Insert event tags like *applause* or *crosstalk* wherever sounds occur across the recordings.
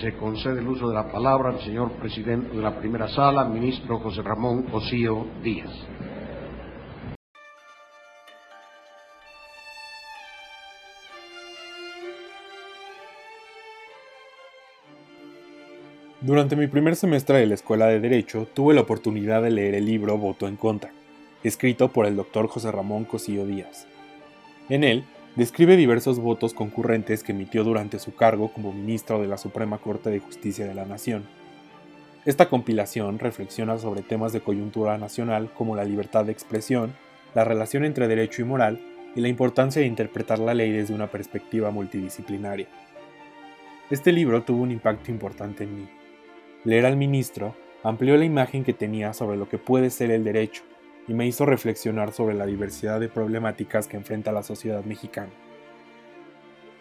se concede el uso de la palabra al señor presidente de la primera sala, ministro José Ramón Cosío Díaz. Durante mi primer semestre de la Escuela de Derecho tuve la oportunidad de leer el libro Voto en Contra, escrito por el doctor José Ramón Cosío Díaz. En él, describe diversos votos concurrentes que emitió durante su cargo como ministro de la Suprema Corte de Justicia de la Nación. Esta compilación reflexiona sobre temas de coyuntura nacional como la libertad de expresión, la relación entre derecho y moral y la importancia de interpretar la ley desde una perspectiva multidisciplinaria. Este libro tuvo un impacto importante en mí Leer al ministro amplió la imagen que tenía sobre lo que puede ser el derecho y me hizo reflexionar sobre la diversidad de problemáticas que enfrenta la sociedad mexicana.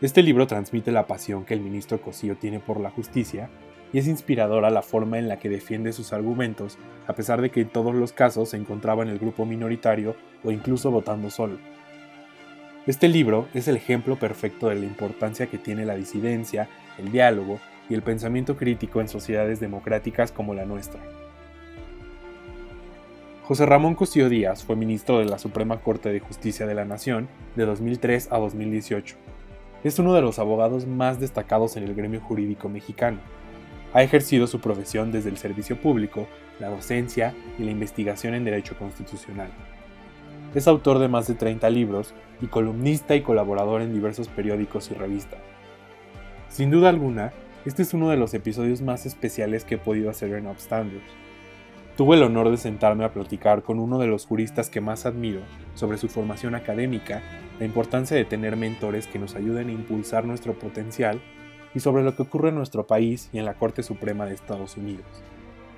Este libro transmite la pasión que el ministro Cosío tiene por la justicia y es inspiradora la forma en la que defiende sus argumentos, a pesar de que en todos los casos se encontraba en el grupo minoritario o incluso votando solo. Este libro es el ejemplo perfecto de la importancia que tiene la disidencia, el diálogo y el pensamiento crítico en sociedades democráticas como la nuestra. José Ramón Cosío Díaz fue ministro de la Suprema Corte de Justicia de la Nación de 2003 a 2018. Es uno de los abogados más destacados en el gremio jurídico mexicano. Ha ejercido su profesión desde el servicio público, la docencia y la investigación en derecho constitucional. Es autor de más de 30 libros y columnista y colaborador en diversos periódicos y revistas. Sin duda alguna, este es uno de los episodios más especiales que he podido hacer en Upstanders. Tuve el honor de sentarme a platicar con uno de los juristas que más admiro sobre su formación académica, la importancia de tener mentores que nos ayuden a impulsar nuestro potencial y sobre lo que ocurre en nuestro país y en la Corte Suprema de Estados Unidos.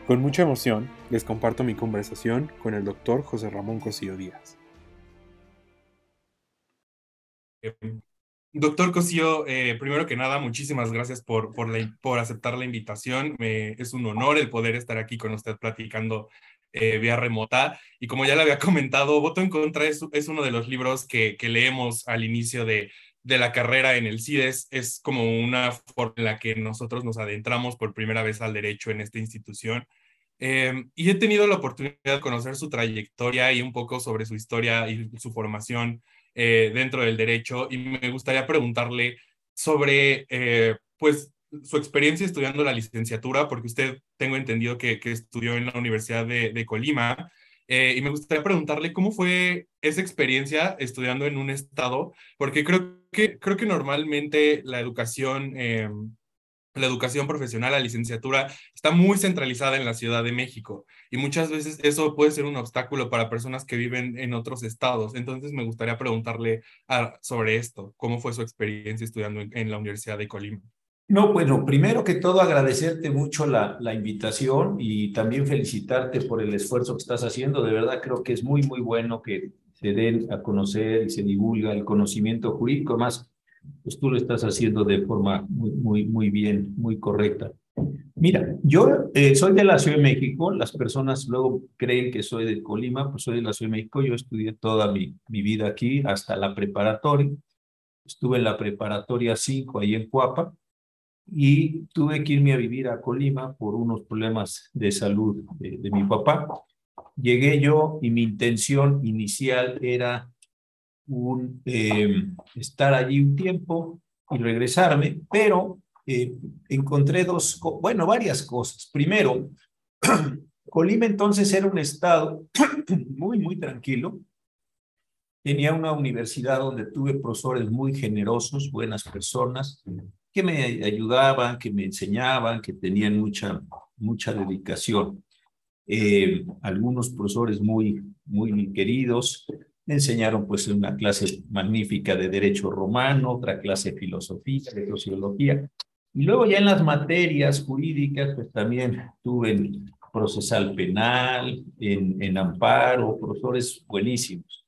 Con mucha emoción les comparto mi conversación con el doctor José Ramón Cosío Díaz. Doctor Cosío, eh, primero que nada, muchísimas gracias por, por, por aceptar la invitación. es un honor el poder estar aquí con usted platicando eh, vía remota. Y como ya le había *laughs* comentado, Voto en Contra es, es uno de los libros que, que leemos al inicio de, de, la carrera en el CIDES. Es como una forma en la que nosotros nos adentramos por primera vez al derecho en esta institución. Em, y he tenido la oportunidad de conocer su trayectoria y un poco sobre su historia y su formación eh, dentro del derecho y me gustaría preguntarle sobre, eh, pues, su experiencia estudiando la licenciatura, porque usted tengo entendido que, que estudió en la Universidad de, de Colima, eh, y me gustaría preguntarle cómo fue esa experiencia estudiando en un estado, porque creo que, creo que normalmente la educación la educación profesional, la licenciatura, está muy centralizada en la Ciudad de México y muchas veces eso puede ser un obstáculo para personas que viven en otros estados. Entonces me gustaría preguntarle sobre esto, cómo fue su experiencia estudiando en, la Universidad de Colima. No, bueno, primero que todo agradecerte mucho la, la invitación y también felicitarte por el esfuerzo que estás haciendo. De verdad creo que es muy, muy bueno que se den a conocer y se divulga el conocimiento jurídico. Más pues tú lo estás haciendo de forma muy, muy, muy bien, muy correcta. Mira, yo eh, soy de la Ciudad de México, las personas luego creen que soy de Colima, pues soy de la Ciudad de México, yo estudié toda mi, mi vida aquí hasta la preparatoria, estuve en la preparatoria 5 ahí en Cuapa y tuve que irme a vivir a Colima por unos problemas de salud de, de mi papá. Llegué yo y mi intención inicial era un, eh, estar allí un tiempo y regresarme, pero eh, encontré dos, bueno, varias cosas. Primero, *clears throat* Colima entonces era un estado *clears throat* muy, muy tranquilo. Tenía una universidad donde tuve profesores muy generosos, buenas personas, que me ayudaban, que me enseñaban, que tenían mucha, mucha dedicación. Eh, algunos profesores muy, muy queridos, me enseñaron pues una clase magnífica de derecho romano, otra clase de filosofía, de sociología. Y luego ya en las materias jurídicas, pues también tuve en procesal penal, en, en amparo, profesores buenísimos,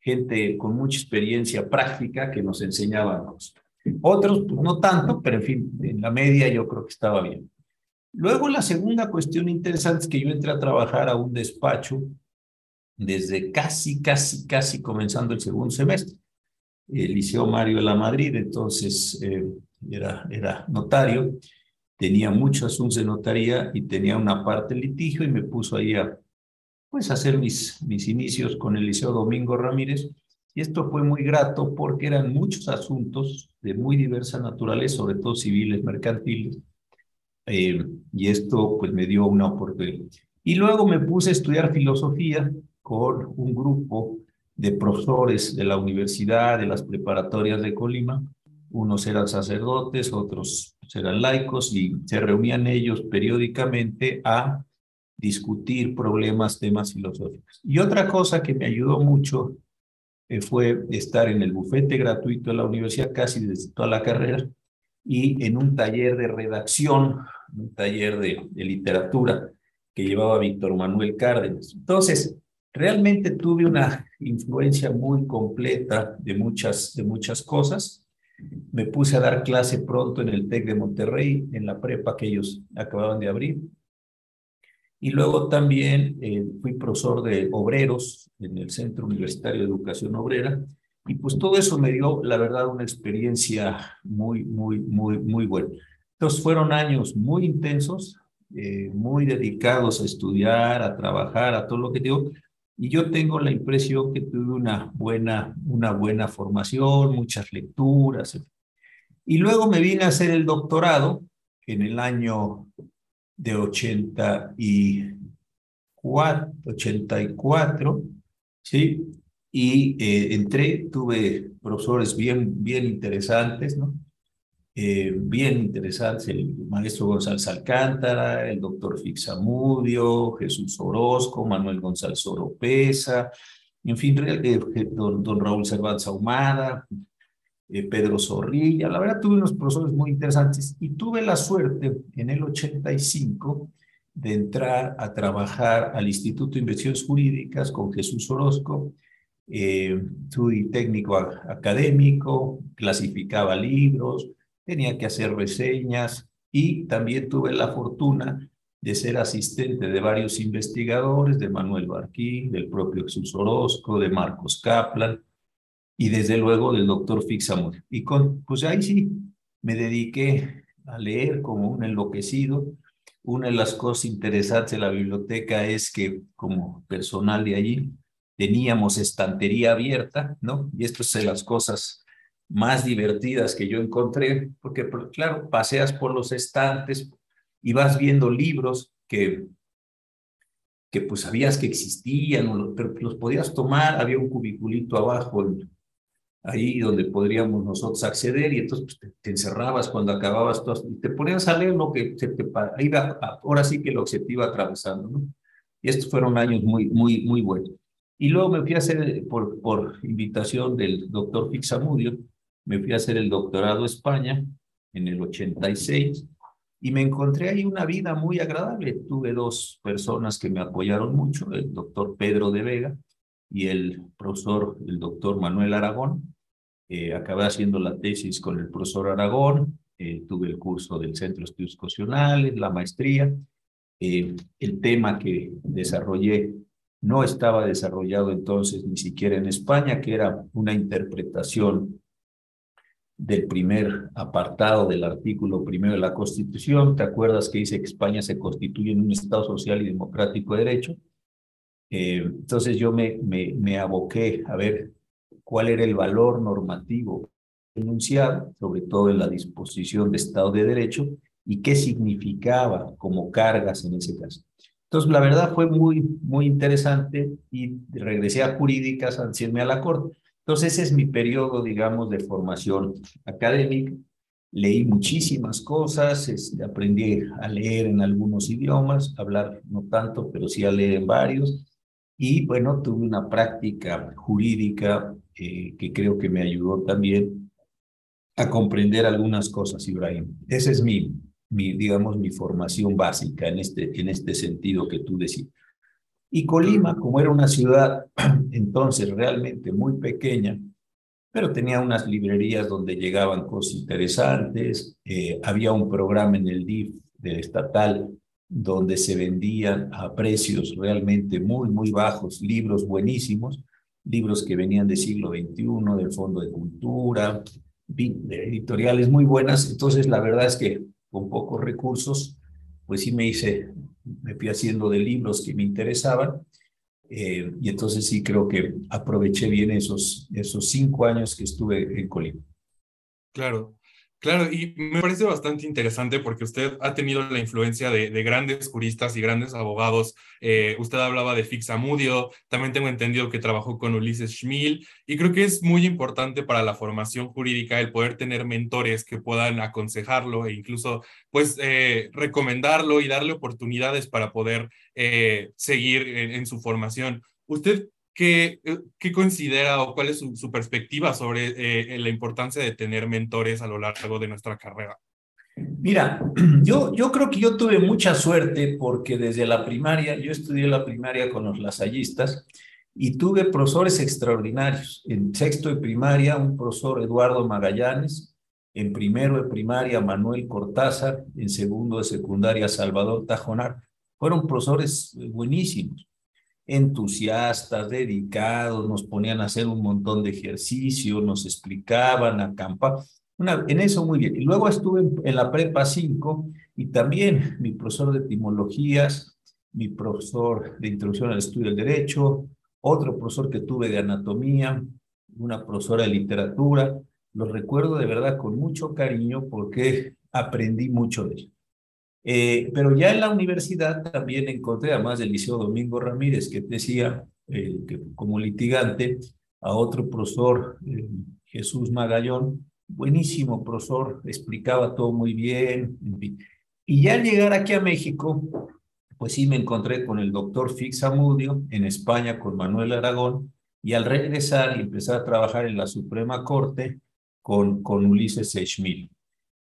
gente con mucha experiencia práctica que nos enseñaban Otros, pues no tanto, pero en fin, en la media yo creo que estaba bien. Luego la segunda cuestión interesante es que yo entré a trabajar a un despacho desde casi, casi, casi comenzando el segundo semestre. El Liceo Mario de la Madrid, entonces eh, era, era notario, tenía muchos asuntos de notaría y tenía una parte de litigio y me puso ahí a pues, hacer mis, mis inicios con el Liceo Domingo Ramírez. Y esto fue muy grato porque eran muchos asuntos de muy diversa naturaleza, sobre todo civiles, mercantiles. Eh, y esto pues me dio una oportunidad. Y luego me puse a estudiar filosofía con un grupo de profesores de la universidad, de las preparatorias de Colima. Unos eran sacerdotes, otros eran laicos y se reunían ellos periódicamente a discutir problemas, temas filosóficos. Y otra cosa que me ayudó mucho eh, fue estar en el bufete gratuito de la universidad casi desde toda la carrera y en un taller de redacción, un taller de, de literatura que llevaba Víctor Manuel Cárdenas. Entonces, realmente tuve una influencia muy completa de muchas, de muchas cosas. Me puse a dar clase pronto en el TEC de Monterrey, en la prepa que ellos acababan de abrir. Y luego también eh, fui profesor de obreros en el Centro Universitario de Educación Obrera. Y pues todo eso me dio, la verdad, una experiencia muy, muy, muy, muy buena. Entonces fueron años muy intensos, eh, muy dedicados a estudiar, a trabajar, a todo lo que digo. Y yo tengo la impresión que tuve una buena, una buena formación, muchas lecturas. Y luego me vine a hacer el doctorado en el año de 84, 84 ¿sí? Y eh, entré, tuve profesores bien, bien interesantes, ¿no? Eh, bien interesantes, el maestro González Alcántara, el doctor Fixamudio, Jesús Orozco, Manuel González Oropesa, en fin, eh, don, don Raúl Cervantes Ahumada, eh, Pedro Zorrilla. La verdad, tuve unos profesores muy interesantes y tuve la suerte en el 85 de entrar a trabajar al Instituto de Investigaciones Jurídicas con Jesús Orozco. Eh, fui técnico académico, clasificaba libros, tenía que hacer reseñas y también tuve la fortuna de ser asistente de varios investigadores, de Manuel Barquín, del propio Jesús Orozco, de Marcos Kaplan, y desde luego del doctor Fixamur. Y con, pues ahí sí, me dediqué a leer como un enloquecido. Una de las cosas interesantes de la biblioteca es que como personal de allí teníamos estantería abierta, ¿no? Y esto es de las cosas más divertidas que yo encontré, porque claro, paseas por los estantes y vas viendo libros que que pues sabías que existían, pero los podías tomar, había un cubiculito abajo ahí donde podríamos nosotros acceder y entonces pues, te, encerrabas cuando acababas todo, y te ponías a leer lo que se te iba, ahora sí que lo que se te iba atravesando, ¿no? Y estos fueron años muy, muy, muy buenos. Y luego me fui a hacer, por, por invitación del doctor Fixamudio, me fui a hacer el doctorado a España en el 86 y me encontré ahí una vida muy agradable. Tuve dos personas que me apoyaron mucho, el doctor Pedro de Vega y el profesor, el doctor Manuel Aragón, eh, acabé haciendo la tesis con el profesor Aragón, eh, tuve el curso del Centro de Estudios Constitucionales, la maestría. Eh, el tema que desarrollé no estaba desarrollado entonces ni siquiera en España, que era una interpretación del primer apartado del artículo primero de la Constitución. ¿Te acuerdas que dice que España se constituye en un Estado social y democrático de derecho? entonces yo me, me, me aboqué a ver cuál era el valor normativo enunciado, sobre todo en la disposición de Estado de Derecho, y qué significaba como cargas en ese caso. Entonces, la verdad fue muy, muy interesante y regresé a jurídicas a decirme a la corte. Entonces, ese es mi periodo, digamos, de formación académica. Leí muchísimas cosas, este, aprendí a leer en algunos idiomas, hablar no tanto, pero sí a leer en varios. Y bueno, tuve una práctica jurídica eh, que creo que me ayudó también a comprender algunas cosas, Ibrahim. Esa es mi, mi, digamos, mi formación básica en este, en este sentido que tú decías. Y Colima, como era una ciudad *clears throat* entonces realmente muy pequeña, pero tenía unas librerías donde llegaban cosas interesantes, eh, había un programa en el DIF del estatal donde se vendían a precios realmente muy, muy bajos libros buenísimos, libros que venían del siglo XXI, del Fondo de Cultura, editoriales muy buenas. Entonces, la verdad es que con pocos recursos, pues sí me hice, me fui haciendo de libros que me interesaban. Eh, y entonces sí creo que aproveché bien esos, esos cinco años que estuve en Colima. Claro. Claro, y me parece bastante interesante porque usted ha tenido la influencia de, grandes juristas y grandes abogados. Eh, usted hablaba de Fixamudio, también tengo entendido que trabajó con Ulises Schmil, y creo que es muy importante para la formación jurídica el poder tener mentores que puedan aconsejarlo e incluso pues eh, recomendarlo y darle oportunidades para poder eh, seguir en, su formación. ¿Usted ¿Qué, eh, ¿qué, considera o cuál es su, perspectiva sobre eh, la importancia de tener mentores a lo largo de nuestra carrera? Mira, *clears throat* yo, yo creo que yo tuve mucha suerte porque desde la primaria, yo estudié la primaria con los lasallistas y tuve profesores extraordinarios. En sexto de primaria, un profesor Eduardo Magallanes, en primero de primaria, Manuel Cortázar, en segundo de secundaria, Salvador Tajonar. Fueron profesores buenísimos entusiastas, dedicados, nos ponían a hacer un montón de ejercicio, nos explicaban, acampar. Una, en eso muy bien. Y luego estuve en, la prepa 5 y también mi profesor de etimologías, mi profesor de introducción al estudio del derecho, otro profesor que tuve de anatomía, una profesora de literatura. Los recuerdo de verdad con mucho cariño porque aprendí mucho de ellos. Eh, pero ya en la universidad también encontré, además del Liceo Domingo Ramírez, que decía eh, que como litigante, a otro profesor, eh, Jesús Magallón, buenísimo profesor, explicaba todo muy bien. Y ya al llegar aquí a México, pues sí me encontré con el doctor Fixamudio en España, con Manuel Aragón, y al regresar y empezar a trabajar en la Suprema Corte con, con Ulises Schmil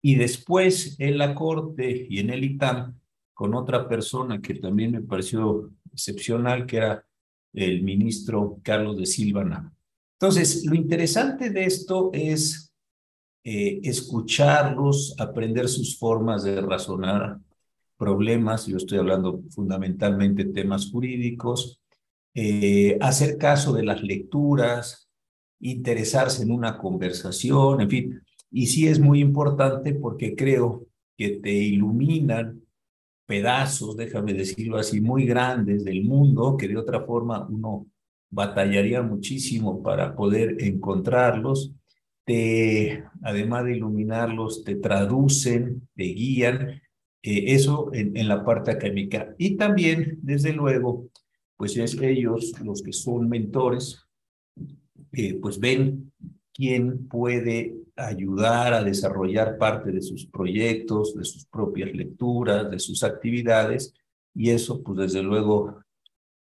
y después en la Corte y en el ITAM con otra persona que también me pareció excepcional, que era el ministro Carlos de Silva Entonces, lo interesante de esto es eh, escucharlos, aprender sus formas de razonar problemas, yo estoy hablando fundamentalmente temas jurídicos, eh, hacer caso de las lecturas, interesarse en una conversación, en fin, y sí es muy importante porque creo que te iluminan pedazos, déjame decirlo así, muy grandes del mundo, que de otra forma uno batallaría muchísimo para poder encontrarlos. Te, además de iluminarlos, te traducen, te guían, eh, eso en, en, la parte académica. Y también, desde luego, pues es ellos los que son mentores, eh, pues ven quién puede ayudar a desarrollar parte de sus proyectos, de sus propias lecturas, de sus actividades, y eso, pues desde luego,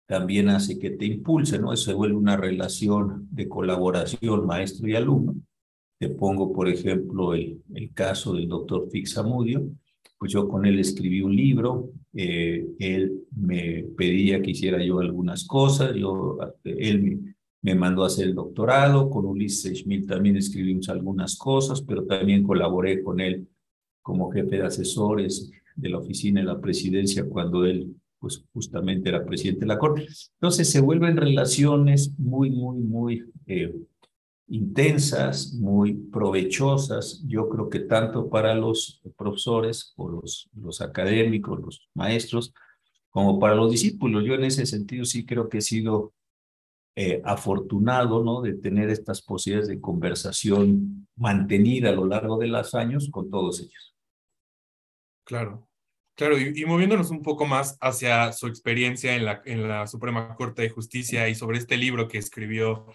también hace que te impulse, ¿no? Eso se vuelve una relación de colaboración maestro y alumno. Te pongo, por ejemplo, el, el caso del doctor Fixamudio, pues yo con él escribí un libro, eh, él me pedía que hiciera yo algunas cosas, yo, él me, me mandó a hacer el doctorado, con Ulises Schmidt también escribimos algunas cosas, pero también colaboré con él como jefe de asesores de la oficina de la presidencia cuando él pues justamente era presidente de la Corte. Entonces se vuelven relaciones muy, muy, muy eh, intensas, muy provechosas, yo creo que tanto para los profesores o los, los académicos, los maestros, como para los discípulos. Yo en ese sentido sí creo que he sido eh, afortunado ¿no? de tener estas posibilidades de conversación mantenida a lo largo de los años con todos ellos. Claro, claro, y, moviéndonos un poco más hacia su experiencia en la, en la Suprema Corte de Justicia y sobre este libro que escribió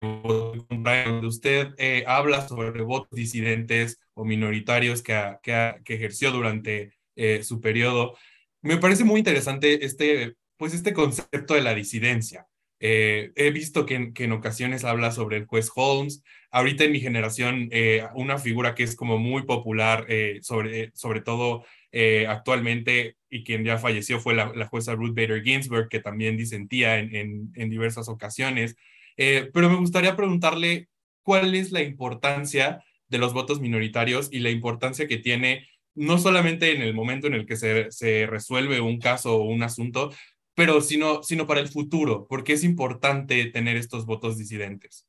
donde usted eh, habla sobre votos disidentes o minoritarios que, que, que ejerció durante eh, su periodo. Me parece muy interesante este, pues este concepto de la disidencia. Eh, he visto que en, ocasiones habla sobre el juez Holmes. Ahorita en mi generación, eh, una figura que es como muy popular, eh, sobre, sobre todo actualmente, y quien ya falleció fue la, jueza Ruth Bader Ginsburg, que también disentía en, en diversas ocasiones. pero me gustaría preguntarle cuál es la importancia de los votos minoritarios y la importancia que tiene no solamente en el momento en el que se, se resuelve un caso o un asunto, pero sino, sino para el futuro, porque es importante tener estos votos disidentes.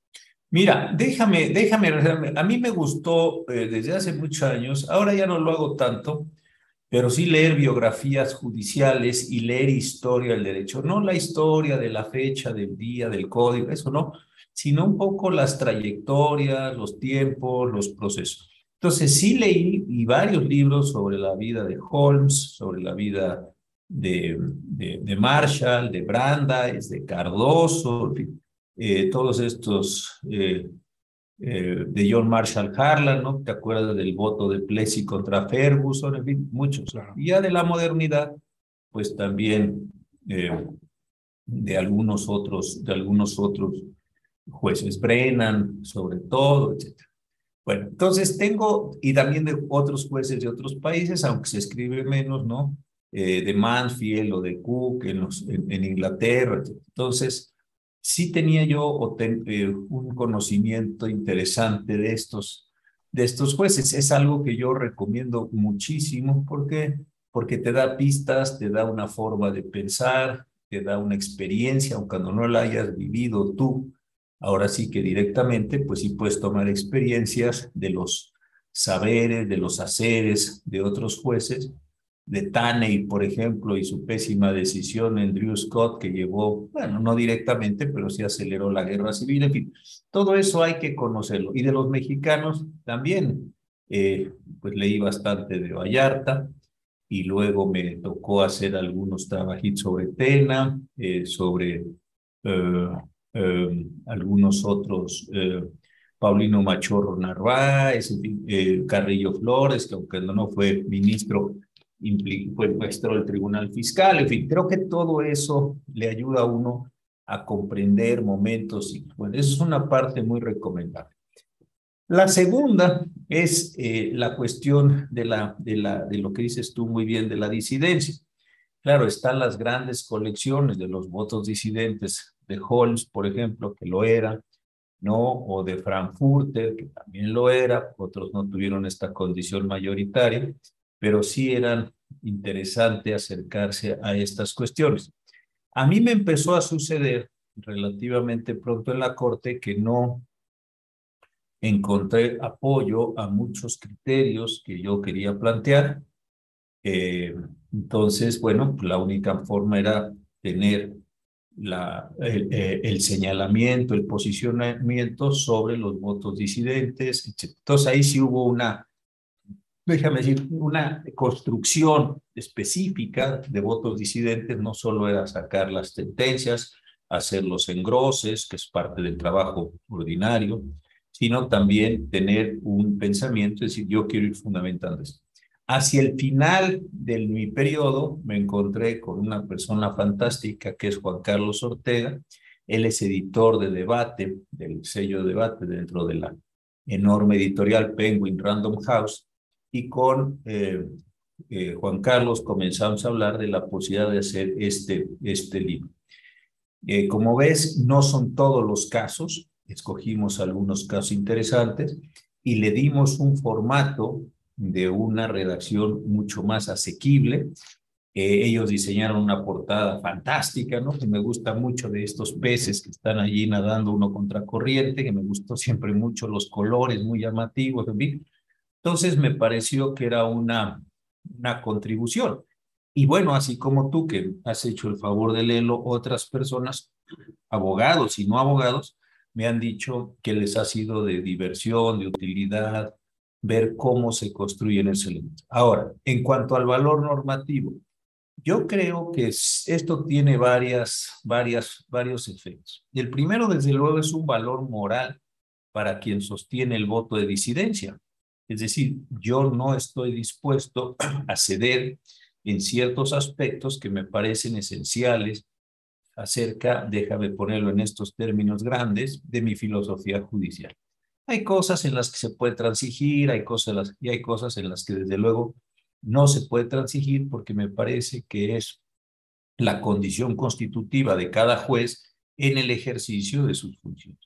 Mira, déjame, déjame, a mí me gustó eh, desde hace muchos años, ahora ya no lo hago tanto, pero sí leer biografías judiciales y leer historia del derecho, no la historia de la fecha, del día, del código, eso no, sino un poco las trayectorias, los tiempos, los procesos. Entonces sí leí y varios libros sobre la vida de Holmes, sobre la vida de, de, Marshall, de Brandeis, de Cardoso, eh, todos estos eh, eh, de John Marshall Harlan, ¿no? ¿Te acuerdas del voto de Plessy contra Ferguson? En fin, muchos. Y ya de la modernidad, pues también de algunos otros, de algunos otros jueces, Brennan, sobre todo, etc. Bueno, entonces tengo, y también de otros jueces de otros países, aunque se escribe menos, ¿no? Eh, de Mansfield o de Cook en, en, Inglaterra. Entonces, sí tenía yo eh, un conocimiento interesante de estos, de estos jueces. Es algo que yo recomiendo muchísimo porque, porque te da pistas, te da una forma de pensar, te da una experiencia, aunque no la hayas vivido tú, Ahora sí que directamente, pues sí puedes tomar experiencias de los saberes, de los haceres de otros jueces, de Taney, por ejemplo, y su pésima decisión en Drew Scott, que llevó, bueno, no directamente, pero sí aceleró la guerra civil, en fin, todo eso hay que conocerlo. Y de los mexicanos también, eh, pues leí bastante de Vallarta, y luego me tocó hacer algunos trabajitos sobre Tena, eh, sobre eh, algunos otros, Paulino Machorro Narváez, Carrillo Flores, que aunque no fue ministro, fue maestro del Tribunal Fiscal, en fin, creo que todo eso le ayuda a uno a comprender momentos y bueno, eso es una parte muy recomendable. La segunda es la cuestión de, la, de, la, de lo que dices tú muy bien de la disidencia. Claro, están las grandes colecciones de los votos disidentes de Holmes, por ejemplo, que lo era, ¿no? O de Frankfurter, que también lo era, otros no tuvieron esta condición mayoritaria, pero sí eran interesante acercarse a estas cuestiones. A mí me empezó a suceder relativamente pronto en la corte que no encontré apoyo a muchos criterios que yo quería plantear. Eh, entonces, bueno, la única forma era tener la, eh, el, señalamiento, el posicionamiento sobre los votos disidentes, etc. Entonces ahí sí hubo una, déjame decir, una construcción específica de votos disidentes, no solo era sacar las sentencias, hacer los engroses, que es parte del trabajo ordinario, sino también tener un pensamiento, es decir, yo quiero ir fundamentando esto. Hacia el final de mi periodo me encontré con una persona fantástica que es Juan Carlos Ortega. Él es editor de debate, del sello de debate dentro de la enorme editorial Penguin Random House. Y con eh, eh, Juan Carlos comenzamos a hablar de la posibilidad de hacer este, este libro. Eh, como ves, no son todos los casos, escogimos algunos casos interesantes y le dimos un formato de una redacción mucho más asequible. Eh, ellos diseñaron una portada fantástica, ¿no? Que me gusta mucho de estos peces que están allí nadando uno contra corriente, que me gustó siempre mucho los colores muy llamativos, Entonces me pareció que era una, una contribución. Y bueno, así como tú que has hecho el favor de leerlo, otras personas, abogados y no abogados, me han dicho que les ha sido de diversión, de utilidad, ver cómo se construyen esos elementos. Ahora, en cuanto al valor normativo, yo creo que esto tiene varias, varias, varios efectos. El primero, desde luego, es un valor moral para quien sostiene el voto de disidencia. Es decir, yo no estoy dispuesto *clears throat* a ceder en ciertos aspectos que me parecen esenciales acerca, déjame ponerlo en estos términos grandes, de mi filosofía judicial. Hay cosas en las que se puede transigir, hay cosas y hay cosas en las que desde luego no se puede transigir porque me parece que es la condición constitutiva de cada juez en el ejercicio de sus funciones.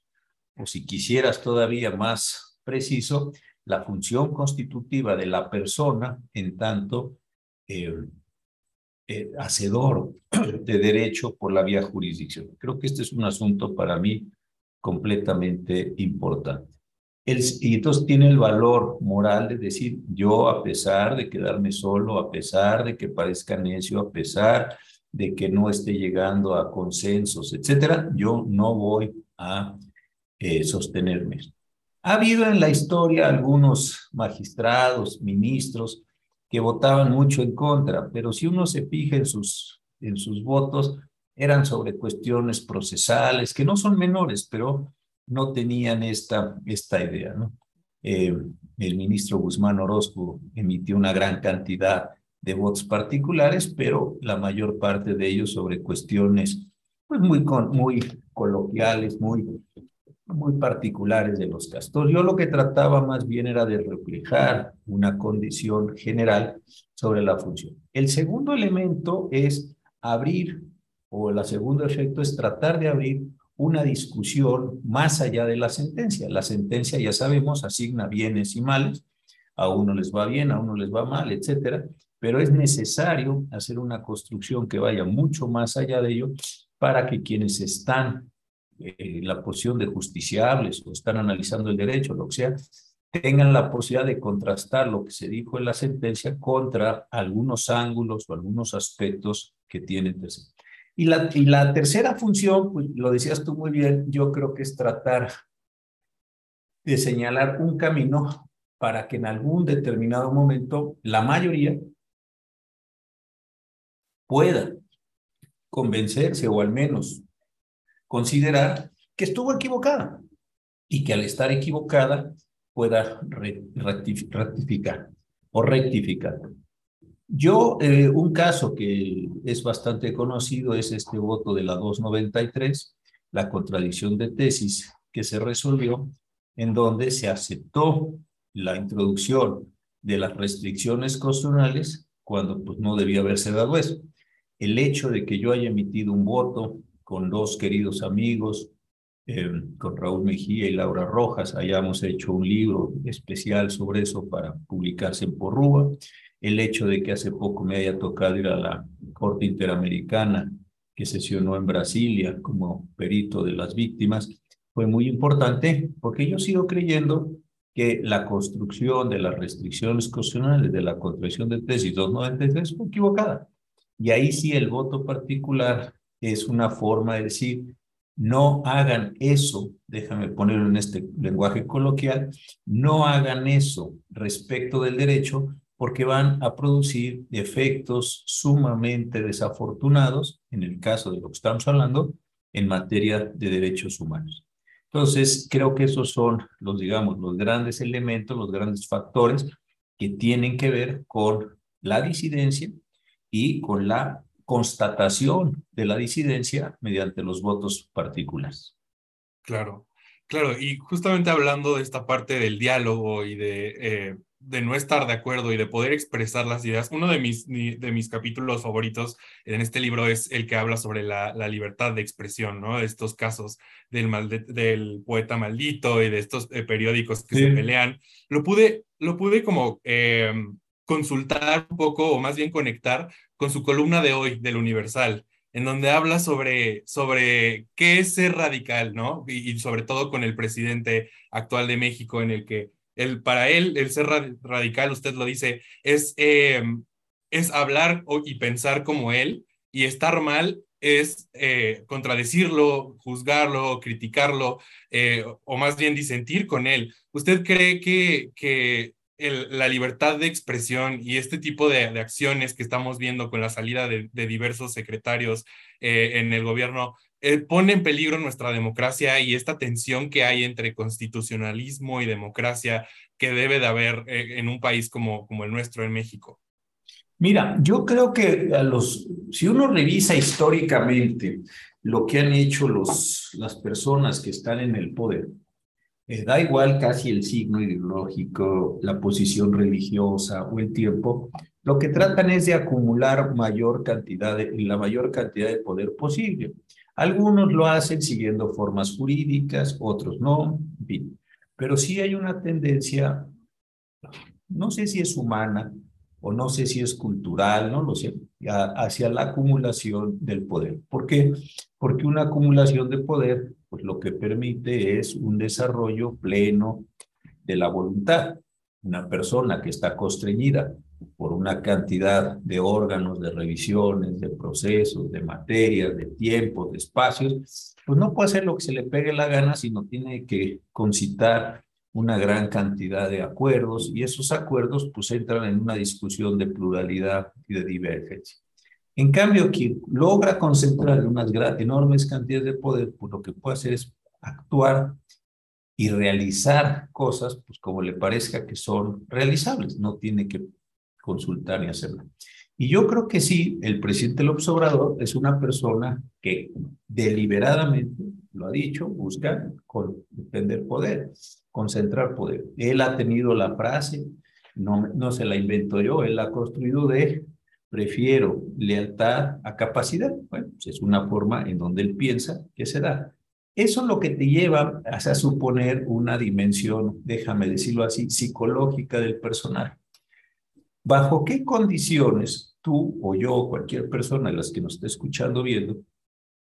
O si quisieras todavía más preciso, la función constitutiva de la persona en tanto eh, eh, hacedor *clears throat* de derecho por la vía jurisdicción. Creo que este es un asunto para mí completamente importante. y entonces tiene el valor moral de decir, yo a pesar de quedarme solo, a pesar de que parezca necio, a pesar de que no esté llegando a consensos, etcétera, yo no voy a eh, sostenerme. Ha habido en la historia algunos magistrados, ministros, que votaban mucho en contra, pero si uno se fija en sus, en sus votos, eran sobre cuestiones procesales, que no son menores, pero no tenían esta, esta idea. Eh, el ministro Guzmán Orozco emitió una gran cantidad de votos particulares, pero la mayor parte de ellos sobre cuestiones pues, muy, muy coloquiales, muy, muy particulares de los castores. Yo lo que trataba más bien era de reflejar una condición general sobre la función. El segundo elemento es abrir, o el segundo efecto es tratar de abrir una discusión más allá de la sentencia. La sentencia, ya sabemos, asigna bienes y males, a uno les va bien, a uno les va mal, etcétera, pero es necesario hacer una construcción que vaya mucho más allá de ello para que quienes están en la posición de justiciables o están analizando el derecho, lo que sea, tengan la posibilidad de contrastar lo que se dijo en la sentencia contra algunos ángulos o algunos aspectos que tienen. Y la, y la tercera función, pues, lo decías tú muy bien, yo creo que es tratar de señalar un camino para que en algún determinado momento la mayoría pueda convencerse o al menos considerar que estuvo equivocada y que al estar equivocada pueda rectificar o rectificar. Yo, eh, un caso que es bastante conocido es este voto de la 293, la contradicción de tesis que se resolvió, en donde se aceptó la introducción de las restricciones constitucionales cuando pues, no debía haberse dado eso. El hecho de que yo haya emitido un voto con dos queridos amigos, eh, con Raúl Mejía y Laura Rojas, hayamos hecho un libro especial sobre eso para publicarse en Porrúa, el hecho de que hace poco me haya tocado ir a la Corte Interamericana que sesionó en Brasilia como perito de las víctimas, fue muy importante porque yo sigo creyendo que la construcción de las restricciones constitucionales de la contracción de tesis 293 fue equivocada. Y ahí sí el voto particular es una forma de decir, no hagan eso, déjame ponerlo en este lenguaje coloquial, no hagan eso respecto del derecho porque van a producir efectos sumamente desafortunados, en el caso de lo que estamos hablando, en materia de derechos humanos. Entonces, creo que esos son los, digamos, los grandes elementos, los grandes factores que tienen que ver con la disidencia y con la constatación de la disidencia mediante los votos particulares. Claro, claro, y justamente hablando de esta parte del diálogo y de eh, de no estar de acuerdo y de poder expresar las ideas. Uno de mis, de mis capítulos favoritos en este libro es el que habla sobre la, la libertad de expresión, ¿no? De estos casos del, del poeta maldito y de estos eh, periódicos que se pelean. Lo pude, lo pude como eh, consultar un poco, o más bien conectar con su columna de hoy del Universal, en donde habla sobre, sobre qué es ser radical, ¿no? Y, sobre todo con el presidente actual de México, en el que el, para él, el ser radical, usted lo dice, es, em, es hablar y pensar como él y estar mal es eh, contradecirlo, juzgarlo, criticarlo, eh, o más bien disentir con él. ¿Usted cree que, que la libertad de expresión y este tipo de, acciones que estamos viendo con la salida de, diversos secretarios eh, en el gobierno eh, pone en peligro nuestra democracia y esta tensión que hay entre constitucionalismo y democracia que debe de haber eh, en un país como, como el nuestro en México? Mira, yo creo que si uno revisa históricamente lo que han hecho los, las personas que están en el poder, eh, da igual casi el signo ideológico, la posición religiosa o el tiempo, lo que tratan es de acumular mayor cantidad de, la mayor cantidad de poder posible. Algunos lo hacen siguiendo formas jurídicas, otros no. Pero sí hay una tendencia, no sé si es humana o no sé si es cultural, no lo sé, hacia la acumulación del poder. ¿Por qué? Porque una acumulación de poder, pues lo que permite es un desarrollo pleno de la voluntad. Una persona que está constreñida por una cantidad de órganos, de revisiones, de procesos, de materias, de tiempos, de espacios, pues no puede hacer lo que se le pegue la gana, sino tiene que concitar una gran cantidad de acuerdos y esos acuerdos pues entran en una discusión de pluralidad y de divergencia. En cambio, quien logra concentrar unas enormes cantidades de poder, pues lo que puede hacer es actuar y realizar cosas pues como le parezca que son realizables, no tiene que consultar ni hacerlo. Y yo creo que sí, el presidente López Obrador es una persona que deliberadamente, lo ha dicho, busca defender poder, concentrar poder. Él ha tenido la frase, no, no se la invento yo, él la ha construido de prefiero lealtad a capacidad. Bueno, pues es una forma en donde él piensa que se da. Eso es lo que te lleva a suponer una dimensión, déjame decirlo así, psicológica del personaje. ¿Bajo qué condiciones tú o yo, o cualquier persona de las que nos esté escuchando viendo,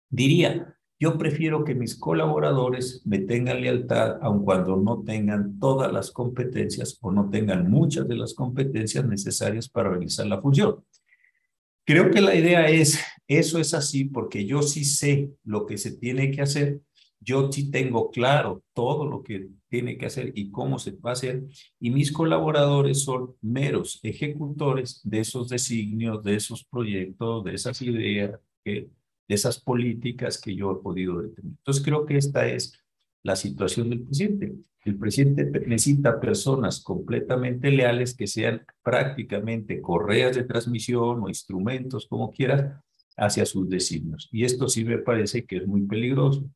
diría, yo prefiero que mis colaboradores me tengan lealtad aun cuando no tengan todas las competencias o no tengan muchas de las competencias necesarias para realizar la función? Creo que la idea es, eso es así porque yo sí sé lo que se tiene que hacer, yo sí tengo claro todo lo que tiene que hacer y cómo se va a hacer, y mis colaboradores son meros ejecutores de esos designios, de esos proyectos, de esas ideas, de esas políticas que yo he podido detener. Entonces creo que esta es la situación del presidente. El presidente necesita personas completamente leales que sean prácticamente correas de transmisión o instrumentos, como quieras, hacia sus designios. Y esto sí me parece que es muy peligroso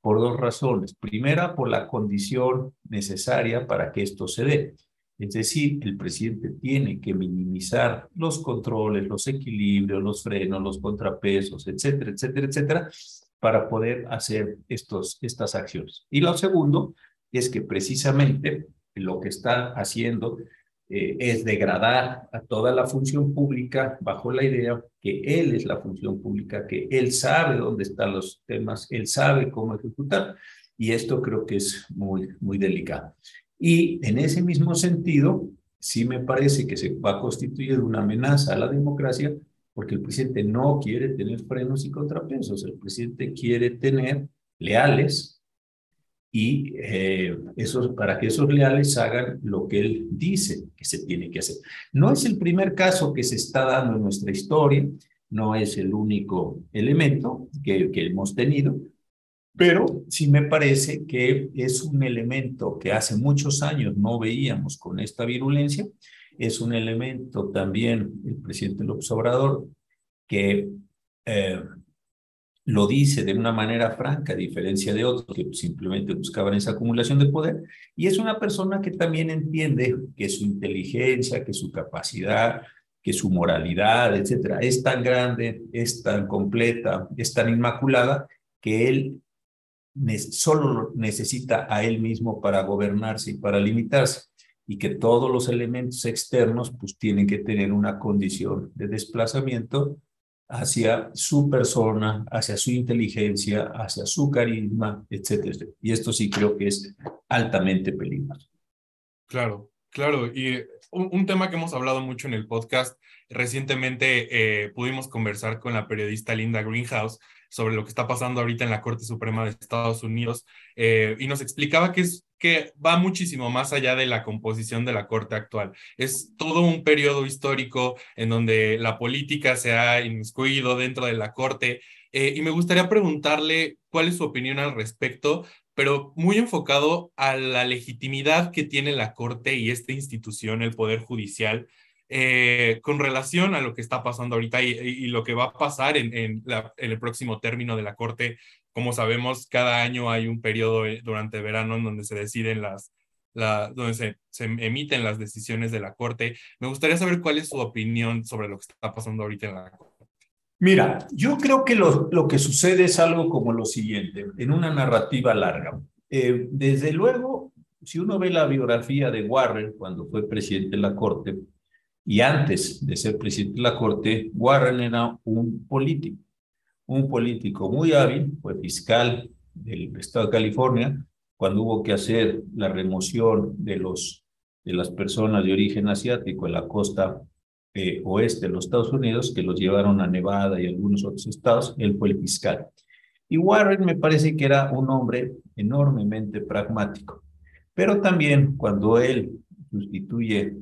por dos razones. Primera, por la condición necesaria para que esto se dé. Es decir, el presidente tiene que minimizar los controles, los equilibrios, los frenos, los contrapesos, etcétera, etcétera, etcétera, para poder hacer estos, estas acciones. Y lo segundo es que precisamente lo que está haciendo eh, es degradar a toda la función pública bajo la idea que él es la función pública, que él sabe dónde están los temas, él sabe cómo ejecutar, y esto creo que es muy, muy delicado. Y en ese mismo sentido, sí me parece que se va a constituir una amenaza a la democracia, porque el presidente no quiere tener frenos y contrapesos, el presidente quiere tener leales y eh, para que esos leales hagan lo que él dice que se tiene que hacer. No es el primer caso que se está dando en nuestra historia, no es el único elemento que, que hemos tenido, pero sí me parece que es un elemento que hace muchos años no veíamos con esta virulencia, es un elemento también, el presidente López Obrador, que eh, lo dice de una manera franca, a diferencia de otros que simplemente buscaban esa acumulación de poder, y es una persona que también entiende que su inteligencia, que su capacidad, que su moralidad, etcétera, es tan grande, es tan completa, es tan inmaculada, que él solo necesita a él mismo para gobernarse y para limitarse, y que todos los elementos externos pues tienen que tener una condición de desplazamiento hacia su persona, hacia su inteligencia, hacia su carisma, etcétera. Y esto sí creo que es altamente peligroso. Claro, claro. Y un, tema que hemos hablado mucho en el podcast, recientemente eh, pudimos conversar con la periodista Linda Greenhouse sobre lo que está pasando ahorita en la Corte Suprema de Estados Unidos eh, y nos explicaba que es que va muchísimo más allá de la composición de la Corte actual. Es todo un periodo histórico en donde la política se ha inmiscuido dentro de la Corte eh, y me gustaría preguntarle cuál es su opinión al respecto, pero muy enfocado a la legitimidad que tiene la Corte y esta institución, el Poder Judicial, eh, con relación a lo que está pasando ahorita y, lo que va a pasar en, en, el próximo término de la Corte. Como sabemos, cada año hay un periodo eh, durante verano en donde se deciden las, la, donde se, se, emiten las decisiones de la Corte. Me gustaría saber cuál es su opinión sobre lo que está pasando ahorita en la Corte. Mira, yo creo que lo, lo que sucede es algo como lo siguiente, en una narrativa larga. Eh, desde luego, si uno ve la biografía de Warren cuando fue presidente de la Corte, y antes de ser presidente de la Corte, Warren era un político, un político muy hábil, fue fiscal del estado de California, cuando hubo que hacer la remoción de, los, de las personas de origen asiático en la costa eh, oeste de los Estados Unidos, que los llevaron a Nevada y algunos otros estados, él fue el fiscal. Y Warren me parece que era un hombre enormemente pragmático. Pero también cuando él sustituye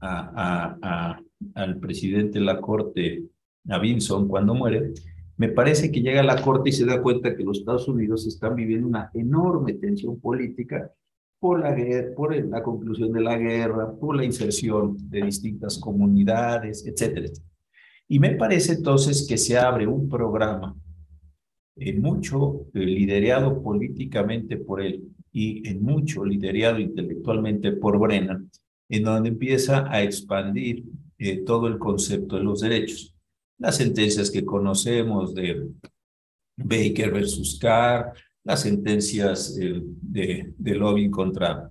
a, a, al presidente de la Corte, a Vinson, cuando muere, me parece que llega a la Corte y se da cuenta que los Estados Unidos están viviendo una enorme tensión política por la, por la conclusión de la guerra, por la inserción de distintas comunidades, etcétera. Y me parece entonces que se abre un programa en mucho eh, liderado políticamente por él y en mucho liderado intelectualmente por Brennan, en donde empieza a expandir eh, todo el concepto de los derechos. Las sentencias que conocemos de Baker versus Carr, las sentencias eh, de, de contra,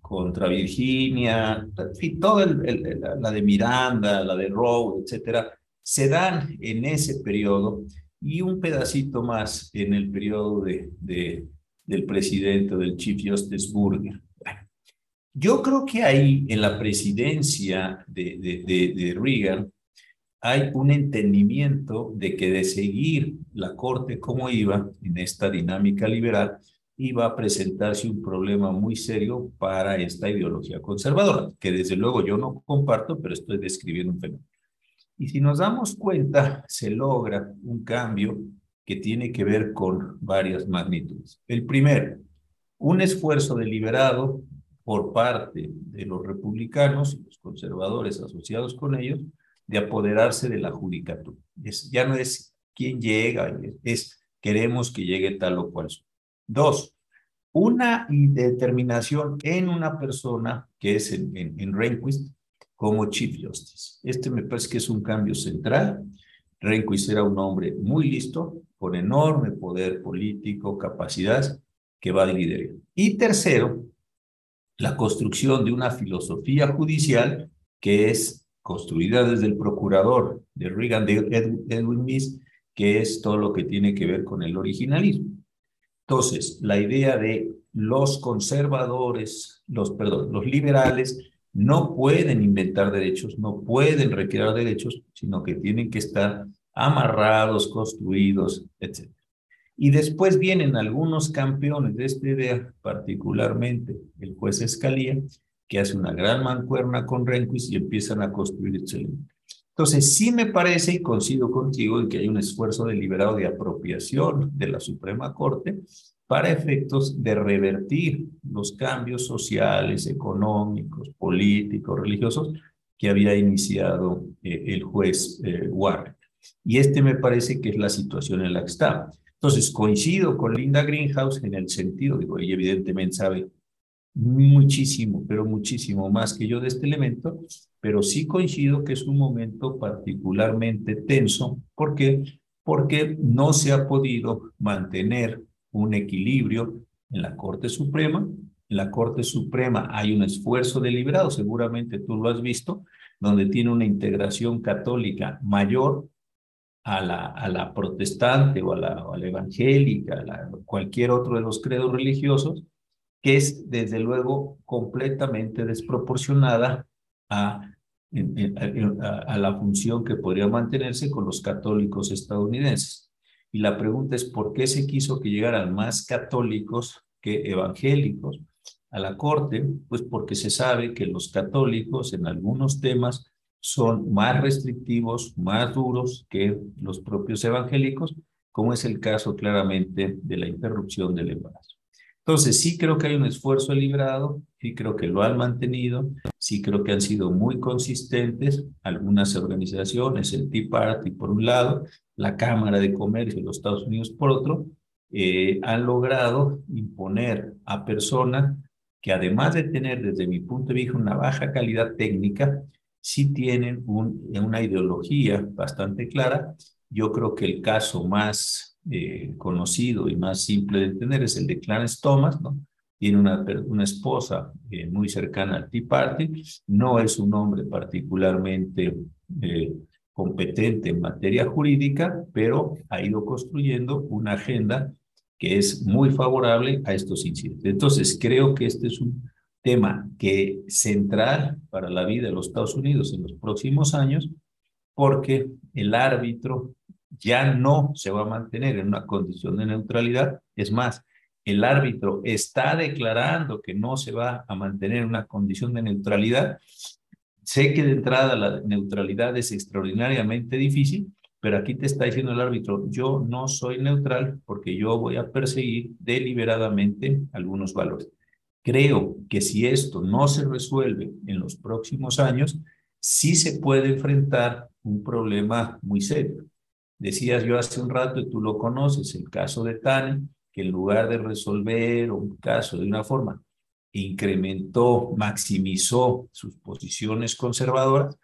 contra Virginia, fin, toda la de Miranda, la de Rowe, etcétera, se dan en ese periodo y un pedacito más en el periodo de, de del presidente del Chief Justice Burger. yo creo que ahí en la presidencia de, de, de, Reagan hay un entendimiento de que de seguir la corte como iba en esta dinámica liberal, iba a presentarse un problema muy serio para esta ideología conservadora, que desde luego yo no comparto, pero estoy describiendo un fenómeno. Y si nos damos cuenta, se logra un cambio que tiene que ver con varias magnitudes. El primero, un esfuerzo deliberado por parte de los republicanos y los conservadores asociados con ellos de apoderarse de la judicatura. ya no es quién llega, es queremos que llegue tal o cual. Dos, una determinación en una persona que es en, en, Rehnquist como Chief Justice. Este me parece que es un cambio central. Rehnquist era un hombre muy listo, con enorme poder político, capacidad, que va a liderar. Y tercero, la construcción de una filosofía judicial que es construida desde el procurador de Reagan, de Edwin Meese, que es todo lo que tiene que ver con el originalismo. Entonces, la idea de los conservadores, los, perdón, los liberales no pueden inventar derechos, no pueden recrear derechos, sino que tienen que estar amarrados, construidos, etc. Y después vienen algunos campeones de esta idea, particularmente el juez Escalía, que hace una gran mancuerna con Rehnquist y empiezan a construir excelente. Entonces, sí me parece y coincido contigo en que hay un esfuerzo deliberado de apropiación de la Suprema Corte para efectos de revertir los cambios sociales, económicos, políticos, religiosos que había iniciado eh, el juez eh, Warren. Y este me parece que es la situación en la que está. Entonces, coincido con Linda Greenhouse en el sentido, digo, ella evidentemente sabe muchísimo, pero muchísimo más que yo de este elemento, pero sí coincido que es un momento particularmente tenso. ¿Por qué? Porque no se ha podido mantener un equilibrio en la Corte Suprema. En la Corte Suprema hay un esfuerzo deliberado, seguramente tú lo has visto, donde tiene una integración católica mayor a la, a la protestante o a la, a la evangélica, a cualquier otro de los credos religiosos, que es desde luego completamente desproporcionada a, a la función que podría mantenerse con los católicos estadounidenses. Y la pregunta es, ¿por qué se quiso que llegaran más católicos que evangélicos a la corte? Pues porque se sabe que los católicos en algunos temas son más restrictivos, más duros que los propios evangélicos, como es el caso claramente de la interrupción del embarazo. Entonces, sí creo que hay un esfuerzo librado, sí creo que lo han mantenido, sí creo que han sido muy consistentes algunas organizaciones, el Tea Party por un lado, la Cámara de Comercio de los Estados Unidos por otro, eh, han logrado imponer a personas que además de tener desde mi punto de vista una baja calidad técnica, sí tienen una ideología bastante clara. Yo creo que el caso más eh, conocido y más simple de entender es el de Clarence Thomas, ¿no? Tiene una, una esposa eh, muy cercana al Tea Party, no es un hombre particularmente eh, competente en materia jurídica, pero ha ido construyendo una agenda que es muy favorable a estos incidentes. Entonces, creo que este es un tema que central para la vida de los Estados Unidos en los próximos años, porque el árbitro ya no se va a mantener en una condición de neutralidad. Es más, el árbitro está declarando que no se va a mantener en una condición de neutralidad. Sé que de entrada la neutralidad es extraordinariamente difícil, pero aquí te está diciendo el árbitro, yo no soy neutral porque yo voy a perseguir deliberadamente algunos valores. Creo que si esto no se resuelve en los próximos años, sí se puede enfrentar un problema muy serio. Decías yo hace un rato, y tú lo conoces, el caso de Tani, que en lugar de resolver un caso de una forma, incrementó, maximizó sus posiciones conservadoras,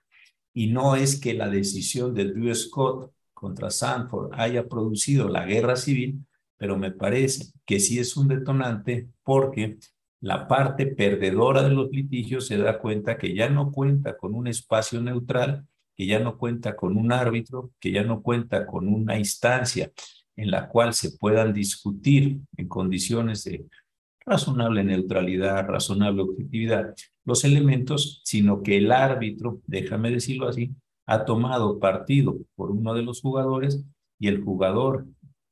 y no es que la decisión de Drew Scott contra Sanford haya producido la guerra civil, pero me parece que sí es un detonante porque la parte perdedora de los litigios se da cuenta que ya no cuenta con un espacio neutral, que ya no cuenta con un árbitro, que ya no cuenta con una instancia en la cual se puedan discutir en condiciones de razonable neutralidad, razonable objetividad, los elementos, sino que el árbitro, déjame decirlo así, ha tomado partido por uno de los jugadores y el jugador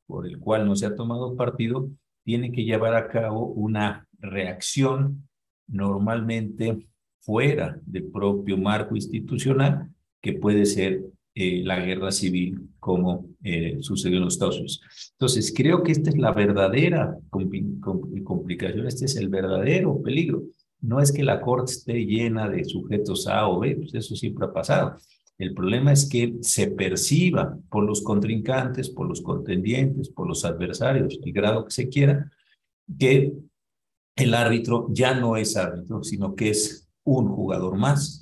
por el cual no se ha tomado partido tiene que llevar a cabo una reacción normalmente fuera del propio marco institucional, que puede ser eh, la guerra civil como eh, sucedió en los Estados Unidos. Entonces, creo que esta es la verdadera complicación, este es el verdadero peligro. No es que la corte esté llena de sujetos A o B, pues eso siempre ha pasado. El problema es que se perciba por los contrincantes, por los contendientes, por los adversarios, el grado que se quiera, que el árbitro ya no es árbitro, sino que es un jugador más,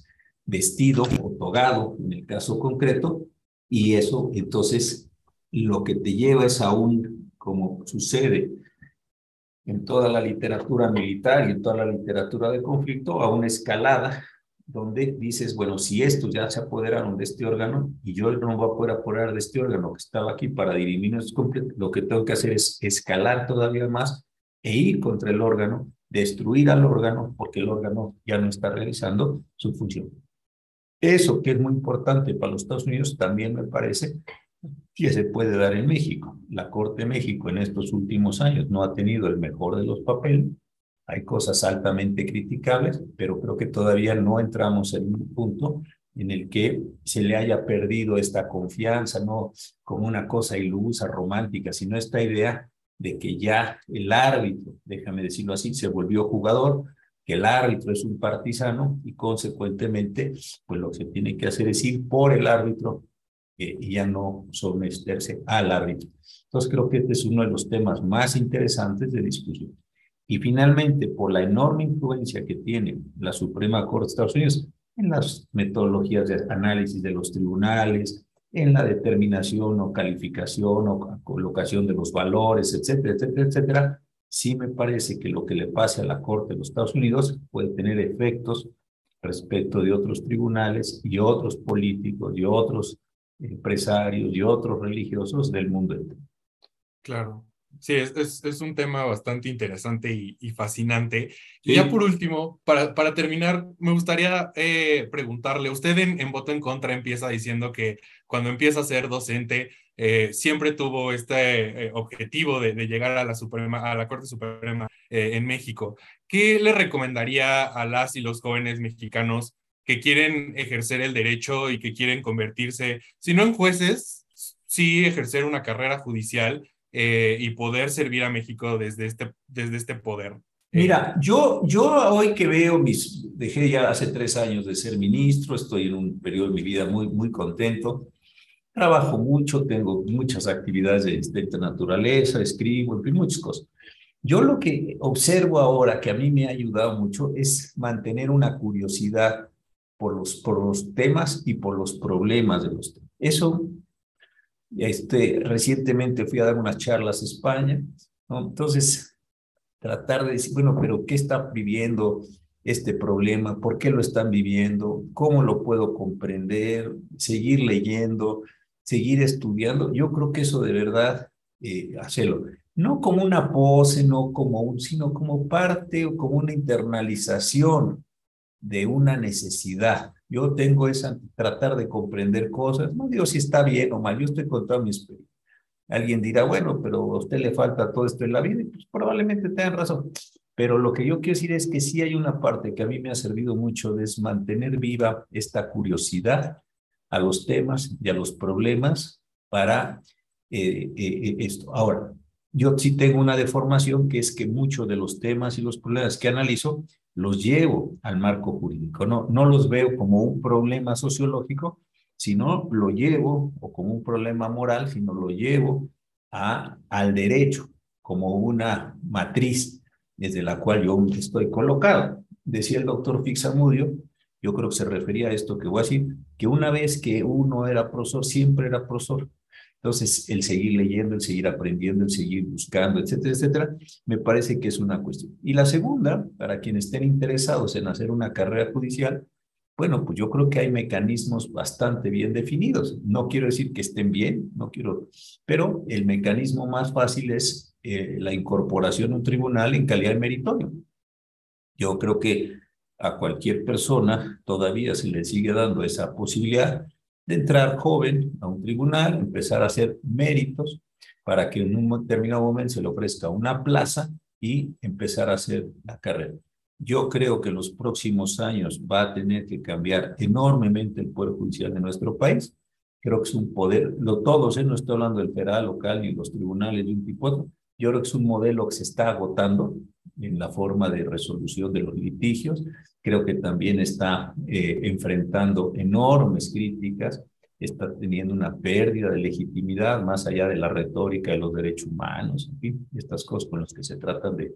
vestido o togado en el caso concreto, y eso entonces lo que te lleva es aún, como sucede en toda la literatura militar y en toda la literatura de conflicto, a una escalada donde dices, bueno, si estos ya se apoderaron de este órgano y yo no voy a poder apoderar de este órgano que estaba aquí para dirimir lo que tengo que hacer es escalar todavía más e ir contra el órgano, destruir al órgano, porque el órgano ya no está realizando su función. Eso que es muy importante para los Estados Unidos también me parece que se puede dar en México. La Corte de México en estos últimos años no ha tenido el mejor de los papeles. Hay cosas altamente criticables, pero creo que todavía no entramos en un punto en el que se le haya perdido esta confianza, no como una cosa ilusa, romántica, sino esta idea de que ya el árbitro, déjame decirlo así, se volvió jugador, que el árbitro es un partisano y consecuentemente, pues lo que se tiene que hacer es ir por el árbitro eh, y ya no someterse al árbitro. Entonces creo que este es uno de los temas más interesantes de discusión. Y finalmente, por la enorme influencia que tiene la Suprema Corte de Estados Unidos en las metodologías de análisis de los tribunales, en la determinación o calificación o colocación de los valores, etcétera, etcétera, etcétera, sí me parece que lo que le pase a la Corte de los Estados Unidos puede tener efectos respecto de otros tribunales y otros políticos y otros empresarios y otros religiosos del mundo entero. Claro. Sí, es, es, un tema bastante interesante y, fascinante. Y ya por último, para, para terminar, me gustaría eh, preguntarle, usted en, en, voto en contra empieza diciendo que cuando empieza a ser docente, eh, siempre tuvo este eh, objetivo de, de, llegar a la, Suprema, a la Corte Suprema en México. ¿Qué le recomendaría a las y los jóvenes mexicanos que quieren ejercer el derecho y que quieren convertirse, si no en jueces, sí ejercer una carrera judicial eh, y poder servir a México desde este, desde este poder. Mira, yo, yo hoy que veo mis, dejé ya hace tres años de ser ministro, estoy en un periodo de mi vida muy, muy contento, trabajo mucho, tengo muchas actividades de esta naturaleza, escribo, en fin, muchas cosas. Yo lo que observo ahora que a mí me ha ayudado mucho es mantener una curiosidad por los, por los temas y por los problemas de los temas. Eso este, recientemente fui a dar unas charlas a España. Entonces, tratar de decir, bueno, pero ¿qué está viviendo este problema? ¿Por qué lo están viviendo? ¿Cómo lo puedo comprender? Seguir leyendo, seguir estudiando. Yo creo que eso de verdad, eh, hacerlo. no como una pose, no como un, sino como parte o como una internalización de una necesidad. Yo tengo esa, tratar de comprender cosas, no digo si está bien o mal, yo estoy contando mi experiencia. Alguien dirá, bueno, pero a usted le falta todo esto en la vida, y pues probablemente tengan razón. Pero lo que yo quiero decir es que sí hay una parte que a mí me ha servido mucho, es mantener viva esta curiosidad a los temas y a los problemas para eh, eh, esto. Ahora, yo sí tengo una deformación que es que muchos de los temas y los problemas que analizo los llevo al marco jurídico. No, no los veo como un problema sociológico, sino lo llevo, o como un problema moral, sino lo llevo a, al derecho, como una matriz desde la cual yo estoy colocado. Decía el doctor Fixamudio, yo creo que se refería a esto que voy a decir, que una vez que uno era profesor, siempre era profesor. Entonces, el seguir leyendo, el seguir aprendiendo, el seguir buscando, etcétera, etcétera, me parece que es una cuestión. Y la segunda, para quienes estén interesados en hacer una carrera judicial, bueno, pues yo creo que hay mecanismos bastante bien definidos. No quiero decir que estén bien, no quiero, pero el mecanismo más fácil es eh, la incorporación a un tribunal en calidad de meritorio. Yo creo que a cualquier persona todavía se le sigue dando esa posibilidad de entrar joven a un tribunal, empezar a hacer méritos para que en un determinado momento se le ofrezca una plaza y empezar a hacer la carrera. Yo creo que en los próximos años va a tener que cambiar enormemente el Poder Judicial de nuestro país. Creo que es un poder, lo todos, ¿eh? no estoy hablando del federal, local ni los tribunales de un tipo Yo creo que es un modelo que se está agotando en la forma de resolución de los litigios. Creo que también está eh, enfrentando enormes críticas, está teniendo una pérdida de legitimidad más allá de la retórica de los derechos humanos, fin, estas cosas con las que se tratan de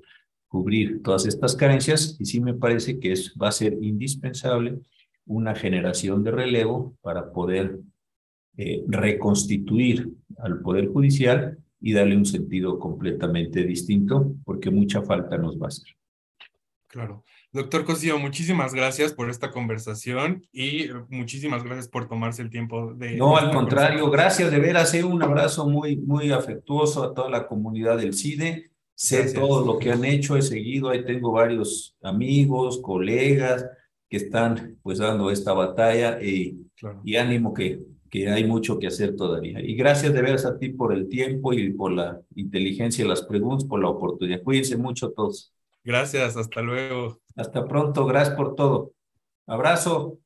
cubrir todas estas carencias y sí me parece que es, va a ser indispensable una generación de relevo para poder eh, reconstituir al Poder Judicial y darle un sentido completamente distinto, porque mucha falta nos va a hacer. Claro. Doctor Cosío, muchísimas gracias por esta conversación y muchísimas gracias por tomarse el tiempo de... No, al contrario, gracias de veras. Un abrazo muy, muy afectuoso a toda la comunidad del CIDE. Sé todo lo que han hecho, he seguido, ahí tengo varios amigos, colegas que están pues dando esta batalla y, y ánimo que que hay mucho que hacer todavía. Y gracias de veras a ti por el tiempo y por la inteligencia y las preguntas, por la oportunidad. Cuídense mucho todos. Gracias, hasta luego. Hasta pronto, gracias por todo. Abrazo.